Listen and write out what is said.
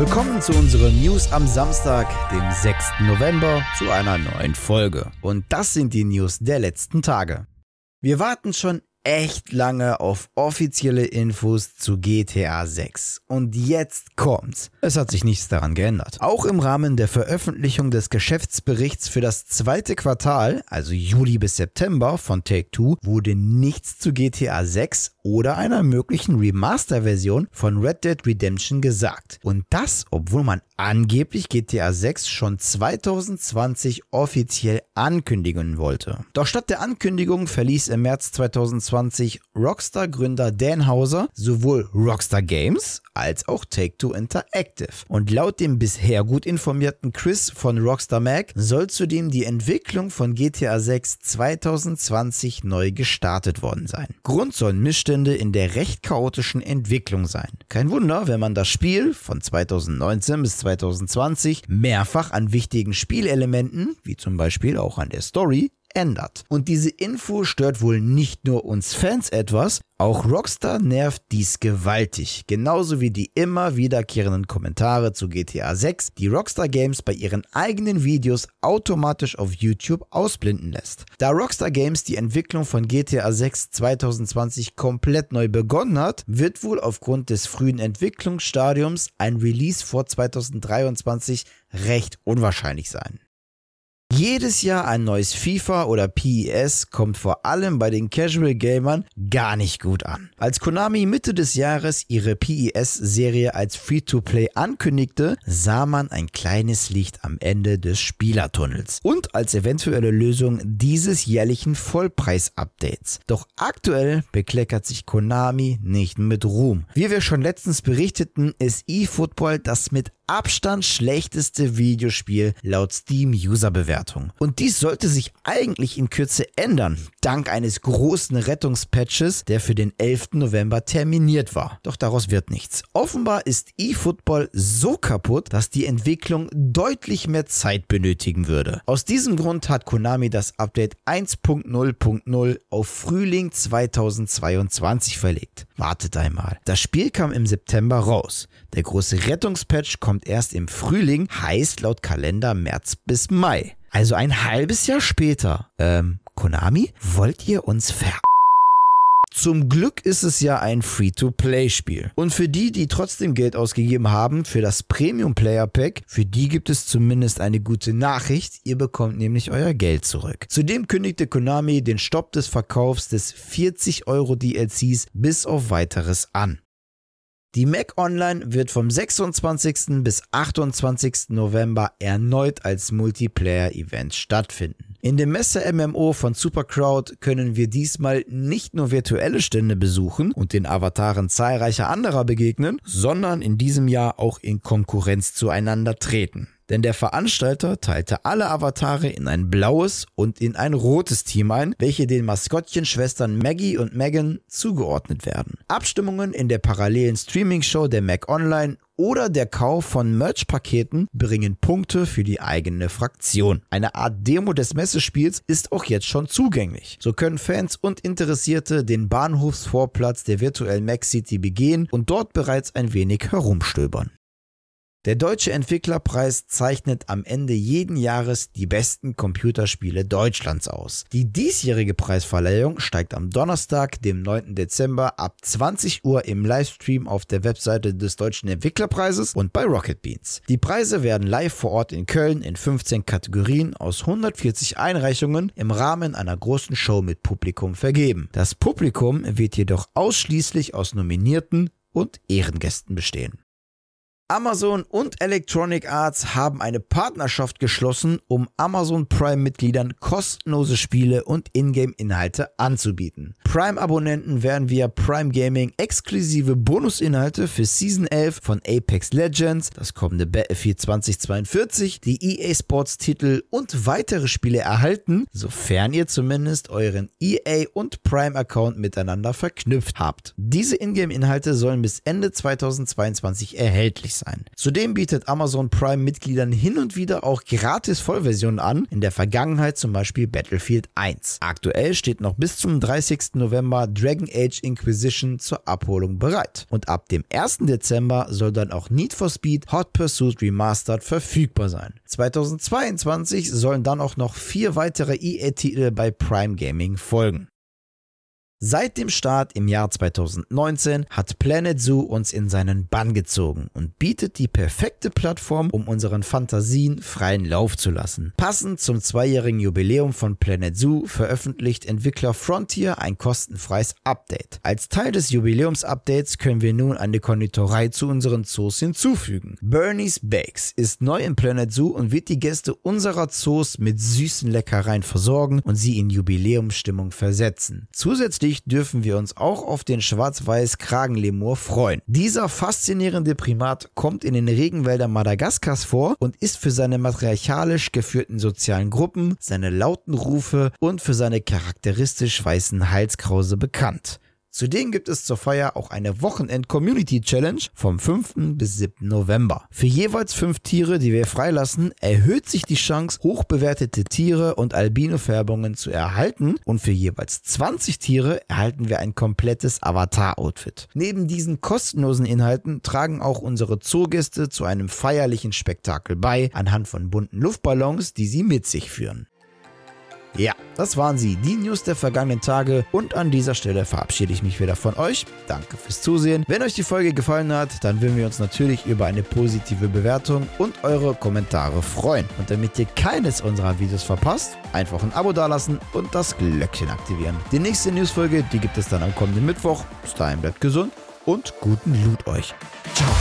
Willkommen zu unseren News am Samstag, dem 6. November, zu einer neuen Folge. Und das sind die News der letzten Tage. Wir warten schon echt lange auf offizielle Infos zu GTA 6. Und jetzt kommt's. Es hat sich nichts daran geändert. Auch im Rahmen der Veröffentlichung des Geschäftsberichts für das zweite Quartal, also Juli bis September von Take-Two, wurde nichts zu GTA 6 oder einer möglichen Remaster-Version von Red Dead Redemption gesagt. Und das, obwohl man angeblich GTA 6 schon 2020 offiziell ankündigen wollte. Doch statt der Ankündigung verließ im März 2020 Rockstar-Gründer Dan Hauser sowohl Rockstar Games als auch Take-Two Interactive. Und laut dem bisher gut informierten Chris von Rockstar Mag soll zudem die Entwicklung von GTA 6 2020 neu gestartet worden sein. Grund sollen Missstände in der recht chaotischen Entwicklung sein. Kein Wunder, wenn man das Spiel von 2019 bis 2020 mehrfach an wichtigen Spielelementen, wie zum Beispiel auch an der Story, ändert. Und diese Info stört wohl nicht nur uns Fans etwas, auch Rockstar nervt dies gewaltig, genauso wie die immer wiederkehrenden Kommentare zu GTA 6, die Rockstar Games bei ihren eigenen Videos automatisch auf YouTube ausblenden lässt. Da Rockstar Games die Entwicklung von GTA 6 2020 komplett neu begonnen hat, wird wohl aufgrund des frühen Entwicklungsstadiums ein Release vor 2023 recht unwahrscheinlich sein. Jedes Jahr ein neues FIFA oder PES kommt vor allem bei den Casual Gamern gar nicht gut an. Als Konami Mitte des Jahres ihre PES-Serie als Free-to-Play ankündigte, sah man ein kleines Licht am Ende des Spielertunnels und als eventuelle Lösung dieses jährlichen Vollpreis-Updates. Doch aktuell bekleckert sich Konami nicht mit Ruhm. Wie wir schon letztens berichteten, ist eFootball das mit Abstand schlechteste Videospiel laut Steam-User-Bewertung. Und dies sollte sich eigentlich in Kürze ändern, dank eines großen Rettungspatches, der für den 11. November terminiert war. Doch daraus wird nichts. Offenbar ist eFootball so kaputt, dass die Entwicklung deutlich mehr Zeit benötigen würde. Aus diesem Grund hat Konami das Update 1.0.0 auf Frühling 2022 verlegt. Wartet einmal. Das Spiel kam im September raus. Der große Rettungspatch kommt erst im Frühling, heißt laut Kalender März bis Mai. Also ein halbes Jahr später. Ähm, Konami, wollt ihr uns ver... Zum Glück ist es ja ein Free-to-Play-Spiel. Und für die, die trotzdem Geld ausgegeben haben für das Premium Player Pack, für die gibt es zumindest eine gute Nachricht. Ihr bekommt nämlich euer Geld zurück. Zudem kündigte Konami den Stopp des Verkaufs des 40 Euro DLCs bis auf weiteres an. Die Mac Online wird vom 26. bis 28. November erneut als Multiplayer-Event stattfinden. In dem Messe-MMO von Supercrowd können wir diesmal nicht nur virtuelle Stände besuchen und den Avataren zahlreicher anderer begegnen, sondern in diesem Jahr auch in Konkurrenz zueinander treten denn der Veranstalter teilte alle Avatare in ein blaues und in ein rotes Team ein, welche den Maskottchenschwestern Maggie und Megan zugeordnet werden. Abstimmungen in der parallelen Streaming-Show der Mac Online oder der Kauf von Merch-Paketen bringen Punkte für die eigene Fraktion. Eine Art Demo des Messespiels ist auch jetzt schon zugänglich. So können Fans und Interessierte den Bahnhofsvorplatz der virtuellen Mac City begehen und dort bereits ein wenig herumstöbern. Der Deutsche Entwicklerpreis zeichnet am Ende jeden Jahres die besten Computerspiele Deutschlands aus. Die diesjährige Preisverleihung steigt am Donnerstag, dem 9. Dezember ab 20 Uhr im Livestream auf der Webseite des Deutschen Entwicklerpreises und bei Rocket Beans. Die Preise werden live vor Ort in Köln in 15 Kategorien aus 140 Einreichungen im Rahmen einer großen Show mit Publikum vergeben. Das Publikum wird jedoch ausschließlich aus Nominierten und Ehrengästen bestehen. Amazon und Electronic Arts haben eine Partnerschaft geschlossen, um Amazon Prime-Mitgliedern kostenlose Spiele und Ingame-Inhalte anzubieten. Prime-Abonnenten werden via Prime Gaming exklusive Bonusinhalte für Season 11 von Apex Legends, das kommende Battlefield 2042, die EA Sports-Titel und weitere Spiele erhalten, sofern ihr zumindest euren EA und Prime-Account miteinander verknüpft habt. Diese Ingame-Inhalte sollen bis Ende 2022 erhältlich sein sein. Zudem bietet Amazon Prime Mitgliedern hin und wieder auch gratis Vollversionen an, in der Vergangenheit zum Beispiel Battlefield 1. Aktuell steht noch bis zum 30. November Dragon Age Inquisition zur Abholung bereit. Und ab dem 1. Dezember soll dann auch Need for Speed Hot Pursuit Remastered verfügbar sein. 2022 sollen dann auch noch vier weitere EA-Titel bei Prime Gaming folgen. Seit dem Start im Jahr 2019 hat Planet Zoo uns in seinen Bann gezogen und bietet die perfekte Plattform, um unseren Fantasien freien Lauf zu lassen. Passend zum zweijährigen Jubiläum von Planet Zoo veröffentlicht Entwickler Frontier ein kostenfreies Update. Als Teil des Jubiläums-Updates können wir nun eine Konditorei zu unseren Zoos hinzufügen. Bernie's Bakes ist neu im Planet Zoo und wird die Gäste unserer Zoos mit süßen Leckereien versorgen und sie in Jubiläumsstimmung versetzen. Zusätzlich Zuversichtlich dürfen wir uns auch auf den schwarz-weiß Kragenlemur freuen. Dieser faszinierende Primat kommt in den Regenwäldern Madagaskars vor und ist für seine matriarchalisch geführten sozialen Gruppen, seine lauten Rufe und für seine charakteristisch weißen Halskrause bekannt. Zudem gibt es zur Feier auch eine Wochenend-Community-Challenge vom 5. bis 7. November. Für jeweils fünf Tiere, die wir freilassen, erhöht sich die Chance, hochbewertete Tiere und Albino-Färbungen zu erhalten und für jeweils 20 Tiere erhalten wir ein komplettes Avatar-Outfit. Neben diesen kostenlosen Inhalten tragen auch unsere Zoogäste zu einem feierlichen Spektakel bei, anhand von bunten Luftballons, die sie mit sich führen. Ja, das waren sie, die News der vergangenen Tage und an dieser Stelle verabschiede ich mich wieder von euch. Danke fürs Zusehen. Wenn euch die Folge gefallen hat, dann würden wir uns natürlich über eine positive Bewertung und eure Kommentare freuen. Und damit ihr keines unserer Videos verpasst, einfach ein Abo dalassen und das Glöckchen aktivieren. Die nächste Newsfolge, die gibt es dann am kommenden Mittwoch. Bis dahin bleibt gesund und guten Loot euch. Ciao.